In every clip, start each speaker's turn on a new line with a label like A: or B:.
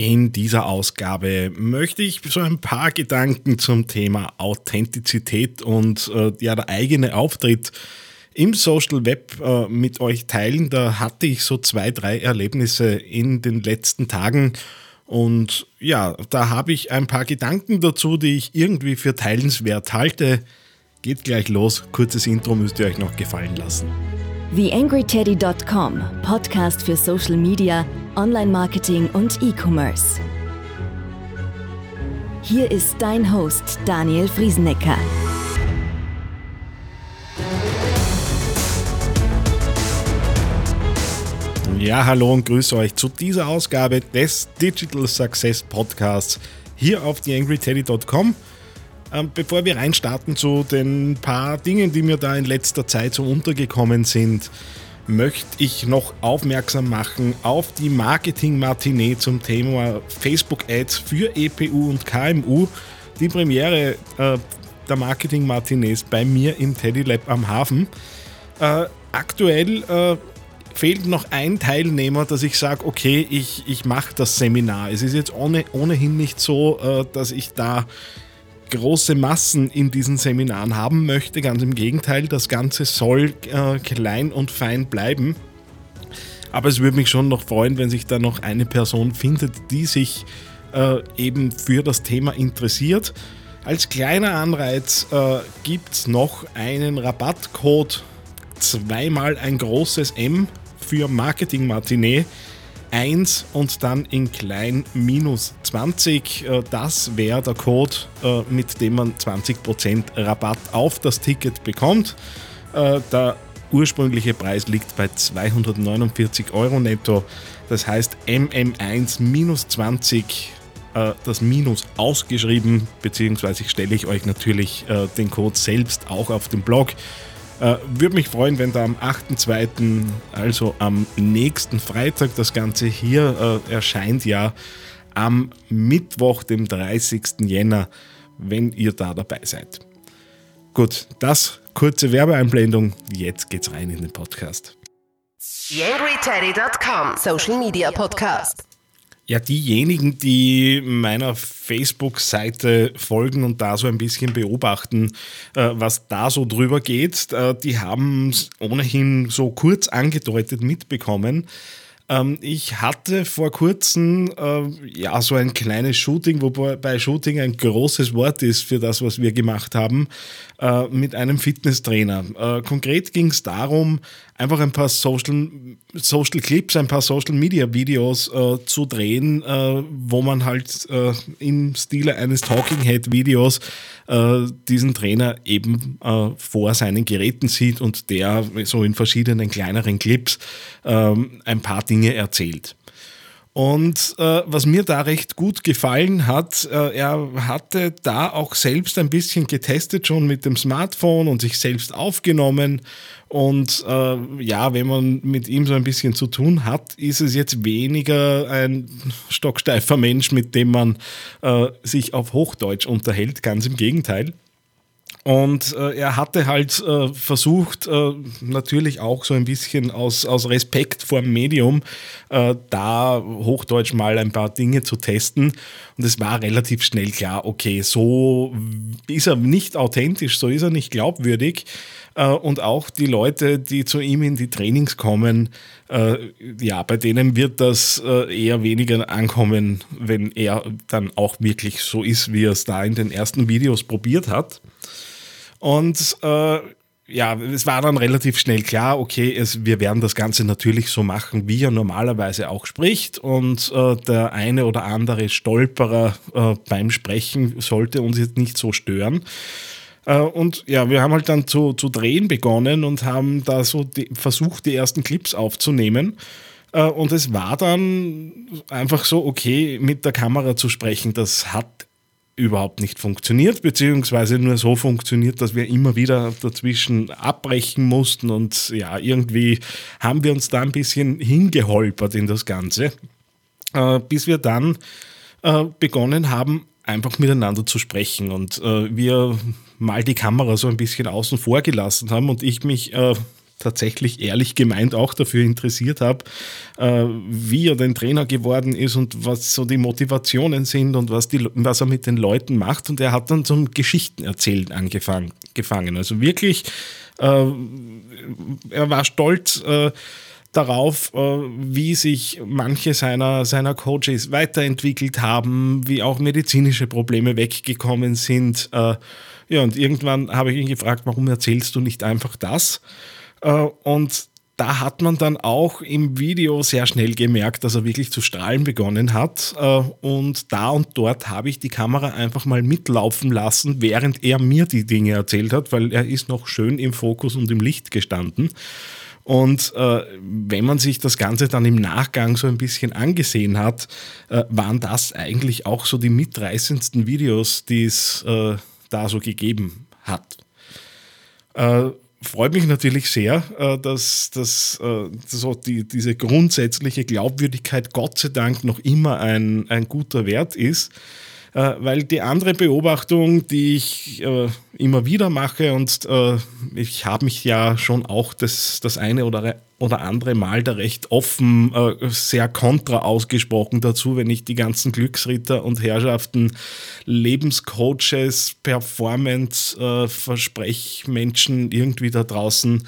A: In dieser Ausgabe möchte ich so ein paar Gedanken zum Thema Authentizität und äh, ja, der eigene Auftritt im Social Web äh, mit euch teilen. Da hatte ich so zwei, drei Erlebnisse in den letzten Tagen. Und ja, da habe ich ein paar Gedanken dazu, die ich irgendwie für teilenswert halte. Geht gleich los. Kurzes Intro müsst ihr euch noch gefallen lassen.
B: TheAngryTeddy.com, Podcast für Social Media, Online-Marketing und E-Commerce. Hier ist dein Host Daniel Friesenecker.
A: Ja, hallo und grüße euch zu dieser Ausgabe des Digital Success Podcasts hier auf TheAngryTeddy.com. Ähm, bevor wir reinstarten zu den paar Dingen, die mir da in letzter Zeit so untergekommen sind, möchte ich noch aufmerksam machen auf die Marketing-Matinee zum Thema Facebook-Ads für EPU und KMU. Die Premiere äh, der Marketing-Matinees bei mir im Teddy Lab am Hafen. Äh, aktuell äh, fehlt noch ein Teilnehmer, dass ich sage, okay, ich, ich mache das Seminar. Es ist jetzt ohne, ohnehin nicht so, äh, dass ich da große Massen in diesen Seminaren haben möchte. Ganz im Gegenteil, das Ganze soll äh, klein und fein bleiben. Aber es würde mich schon noch freuen, wenn sich da noch eine Person findet, die sich äh, eben für das Thema interessiert. Als kleiner Anreiz äh, gibt es noch einen Rabattcode, zweimal ein großes M für Marketing Matinee 1 und dann in klein minus 20. Äh, das wäre der Code, äh, mit dem man 20% Rabatt auf das Ticket bekommt. Äh, der ursprüngliche Preis liegt bei 249 Euro netto. Das heißt MM1 minus 20, das Minus ausgeschrieben, beziehungsweise stelle ich euch natürlich den Code selbst auch auf dem Blog. Äh, Würde mich freuen, wenn da am 8.2., also am nächsten Freitag, das Ganze hier äh, erscheint ja am Mittwoch, dem 30. Jänner, wenn ihr da dabei seid. Gut, das kurze Werbeeinblendung. Jetzt geht's rein in den Podcast.
C: YangryTeddy.com Social Media Podcast.
A: Ja, diejenigen, die meiner Facebook-Seite folgen und da so ein bisschen beobachten, äh, was da so drüber geht, äh, die haben es ohnehin so kurz angedeutet mitbekommen. Ähm, ich hatte vor kurzem äh, ja so ein kleines Shooting, wobei Shooting ein großes Wort ist für das, was wir gemacht haben, äh, mit einem Fitnesstrainer. Äh, konkret ging es darum, einfach ein paar Social, Social Clips, ein paar Social Media Videos äh, zu drehen, äh, wo man halt äh, im Stile eines Talking Head Videos äh, diesen Trainer eben äh, vor seinen Geräten sieht und der so in verschiedenen kleineren Clips ähm, ein paar Dinge erzählt. Und äh, was mir da recht gut gefallen hat, äh, er hatte da auch selbst ein bisschen getestet schon mit dem Smartphone und sich selbst aufgenommen. Und äh, ja, wenn man mit ihm so ein bisschen zu tun hat, ist es jetzt weniger ein stocksteifer Mensch, mit dem man äh, sich auf Hochdeutsch unterhält. Ganz im Gegenteil. Und äh, er hatte halt äh, versucht, äh, natürlich auch so ein bisschen aus, aus Respekt vor dem Medium, äh, da Hochdeutsch mal ein paar Dinge zu testen. Und es war relativ schnell klar, okay, so ist er nicht authentisch, so ist er nicht glaubwürdig. Äh, und auch die Leute, die zu ihm in die Trainings kommen, äh, ja, bei denen wird das eher weniger ankommen, wenn er dann auch wirklich so ist, wie er es da in den ersten Videos probiert hat. Und äh, ja, es war dann relativ schnell klar, okay, es, wir werden das Ganze natürlich so machen, wie er normalerweise auch spricht. Und äh, der eine oder andere Stolperer äh, beim Sprechen sollte uns jetzt nicht so stören. Äh, und ja, wir haben halt dann zu, zu drehen begonnen und haben da so die, versucht, die ersten Clips aufzunehmen. Äh, und es war dann einfach so, okay, mit der Kamera zu sprechen, das hat überhaupt nicht funktioniert, beziehungsweise nur so funktioniert, dass wir immer wieder dazwischen abbrechen mussten und ja, irgendwie haben wir uns da ein bisschen hingeholpert in das Ganze, äh, bis wir dann äh, begonnen haben, einfach miteinander zu sprechen und äh, wir mal die Kamera so ein bisschen außen vor gelassen haben und ich mich äh, tatsächlich ehrlich gemeint auch dafür interessiert habe, äh, wie er den Trainer geworden ist und was so die Motivationen sind und was, die, was er mit den Leuten macht. Und er hat dann zum Geschichtenerzählen angefangen. Gefangen. Also wirklich, äh, er war stolz. Äh, darauf, äh, wie sich manche seiner, seiner Coaches weiterentwickelt haben, wie auch medizinische Probleme weggekommen sind. Äh, ja, und irgendwann habe ich ihn gefragt, warum erzählst du nicht einfach das? Äh, und da hat man dann auch im Video sehr schnell gemerkt, dass er wirklich zu strahlen begonnen hat. Und da und dort habe ich die Kamera einfach mal mitlaufen lassen, während er mir die Dinge erzählt hat, weil er ist noch schön im Fokus und im Licht gestanden. Und äh, wenn man sich das Ganze dann im Nachgang so ein bisschen angesehen hat, äh, waren das eigentlich auch so die mitreißendsten Videos, die es äh, da so gegeben hat. Freut mich natürlich sehr, äh, dass, dass äh, so die, diese grundsätzliche Glaubwürdigkeit Gott sei Dank noch immer ein, ein guter Wert ist. Äh, weil die andere Beobachtung, die ich äh, immer wieder mache und äh, ich habe mich ja schon auch das, das eine oder, oder andere Mal da recht offen äh, sehr kontra ausgesprochen dazu, wenn ich die ganzen Glücksritter und Herrschaften, Lebenscoaches, Performance-Versprechmenschen irgendwie da draußen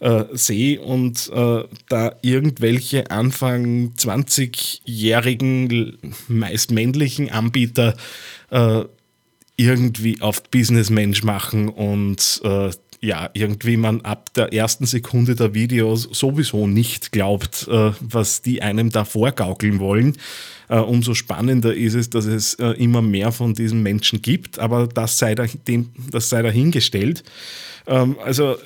A: äh, sehe und äh, da irgendwelche Anfang 20-jährigen, meist männlichen Anbieter äh, irgendwie auf Businessmensch machen und äh, ja, irgendwie man ab der ersten Sekunde der Videos sowieso nicht glaubt, äh, was die einem da vorgaukeln wollen. Uh, umso spannender ist es, dass es uh, immer mehr von diesen Menschen gibt, aber das sei, dahin, das sei dahingestellt. Um, also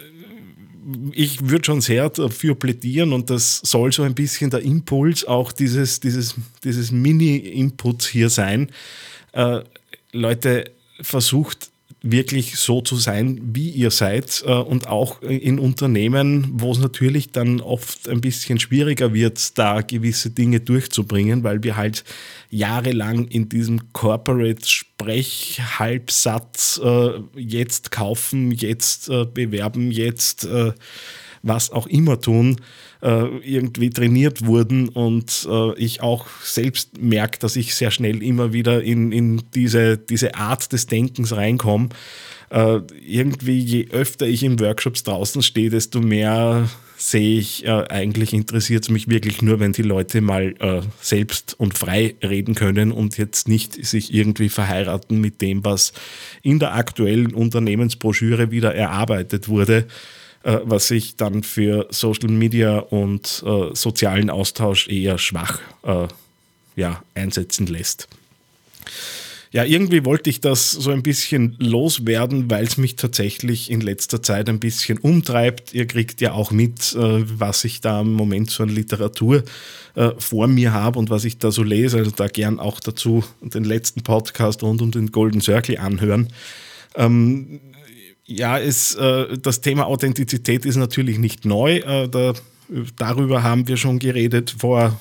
A: ich würde schon sehr dafür plädieren und das soll so ein bisschen der Impuls auch dieses, dieses, dieses Mini-Inputs hier sein. Äh, Leute, versucht wirklich so zu sein, wie ihr seid äh, und auch in Unternehmen, wo es natürlich dann oft ein bisschen schwieriger wird, da gewisse Dinge durchzubringen, weil wir halt jahrelang in diesem Corporate-Sprech-Halbsatz äh, jetzt kaufen, jetzt äh, bewerben, jetzt was auch immer tun, äh, irgendwie trainiert wurden und äh, ich auch selbst merke, dass ich sehr schnell immer wieder in, in diese, diese Art des Denkens reinkomme. Äh, irgendwie, je öfter ich in Workshops draußen stehe, desto mehr sehe ich, eigentlich interessiert es mich wirklich nur, wenn die Leute mal selbst und frei reden können und jetzt nicht sich irgendwie verheiraten mit dem, was in der aktuellen Unternehmensbroschüre wieder erarbeitet wurde äh, was sich dann für Social Media und äh, sozialen Austausch eher schwach äh, ja, einsetzen lässt. Ja, irgendwie wollte ich das so ein bisschen loswerden, weil es mich tatsächlich in letzter Zeit ein bisschen umtreibt. Ihr kriegt ja auch mit, äh, was ich da im Moment so an Literatur äh, vor mir habe und was ich da so lese. Also da gern auch dazu den letzten Podcast rund um den Golden Circle anhören. Ähm, ja, es, äh, das Thema Authentizität ist natürlich nicht neu. Äh, da, darüber haben wir schon geredet vor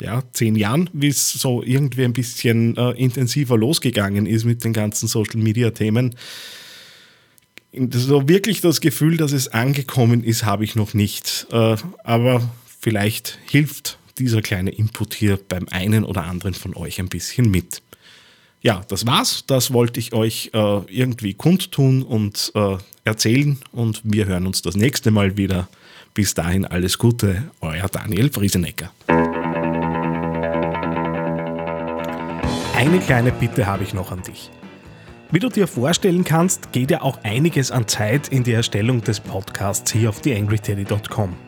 A: ja, zehn Jahren, wie es so irgendwie ein bisschen äh, intensiver losgegangen ist mit den ganzen Social-Media-Themen. So wirklich das Gefühl, dass es angekommen ist, habe ich noch nicht. Äh, aber vielleicht hilft dieser kleine Input hier beim einen oder anderen von euch ein bisschen mit ja, das war's. Das wollte ich euch äh, irgendwie kundtun und äh, erzählen. Und wir hören uns das nächste Mal wieder. Bis dahin alles Gute, euer Daniel Friesenecker. Eine kleine Bitte habe ich noch an dich. Wie du dir vorstellen kannst, geht ja auch einiges an Zeit in die Erstellung des Podcasts hier auf theangryteddy.com.